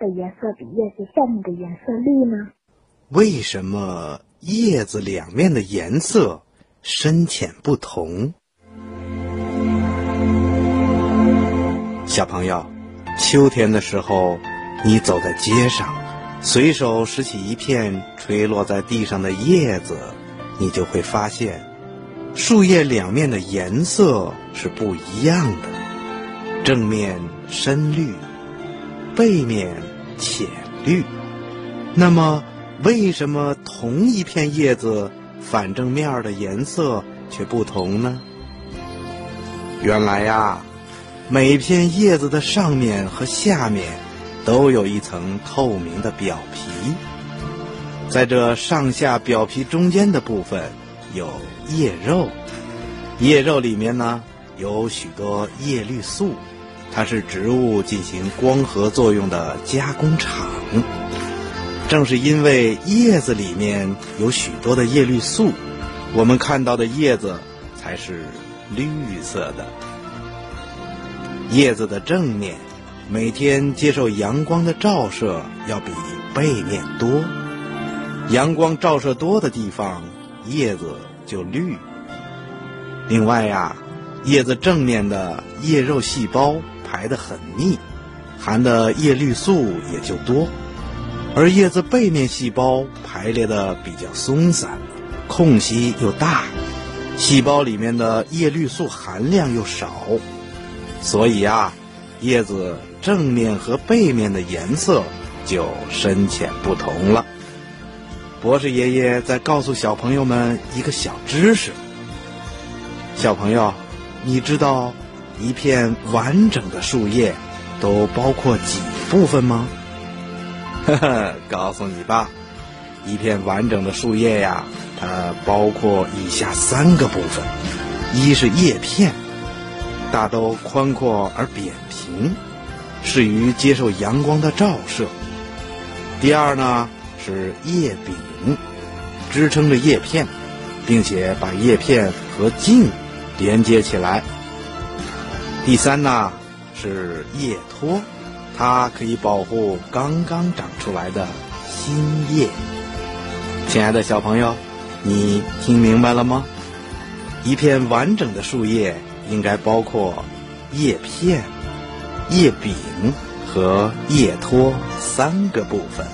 的颜色比叶子下面的颜色绿呢？为什么叶子两面的颜色深浅不同？小朋友，秋天的时候，你走在街上，随手拾起一片垂落在地上的叶子，你就会发现，树叶两面的颜色是不一样的，正面深绿，背面浅绿。那么，为什么同一片叶子反正面的颜色却不同呢？原来呀。每片叶子的上面和下面都有一层透明的表皮，在这上下表皮中间的部分有叶肉，叶肉里面呢有许多叶绿素，它是植物进行光合作用的加工厂。正是因为叶子里面有许多的叶绿素，我们看到的叶子才是绿色的。叶子的正面每天接受阳光的照射要比背面多，阳光照射多的地方，叶子就绿。另外呀，叶子正面的叶肉细胞排得很密，含的叶绿素也就多；而叶子背面细胞排列的比较松散，空隙又大，细胞里面的叶绿素含量又少。所以啊，叶子正面和背面的颜色就深浅不同了。博士爷爷在告诉小朋友们一个小知识：小朋友，你知道一片完整的树叶都包括几部分吗？呵呵，告诉你吧，一片完整的树叶呀，它包括以下三个部分：一是叶片。大都宽阔而扁平，适于接受阳光的照射。第二呢是叶柄，支撑着叶片，并且把叶片和茎连接起来。第三呢是叶托，它可以保护刚刚长出来的新叶。亲爱的小朋友，你听明白了吗？一片完整的树叶。应该包括叶片、叶柄和叶托三个部分。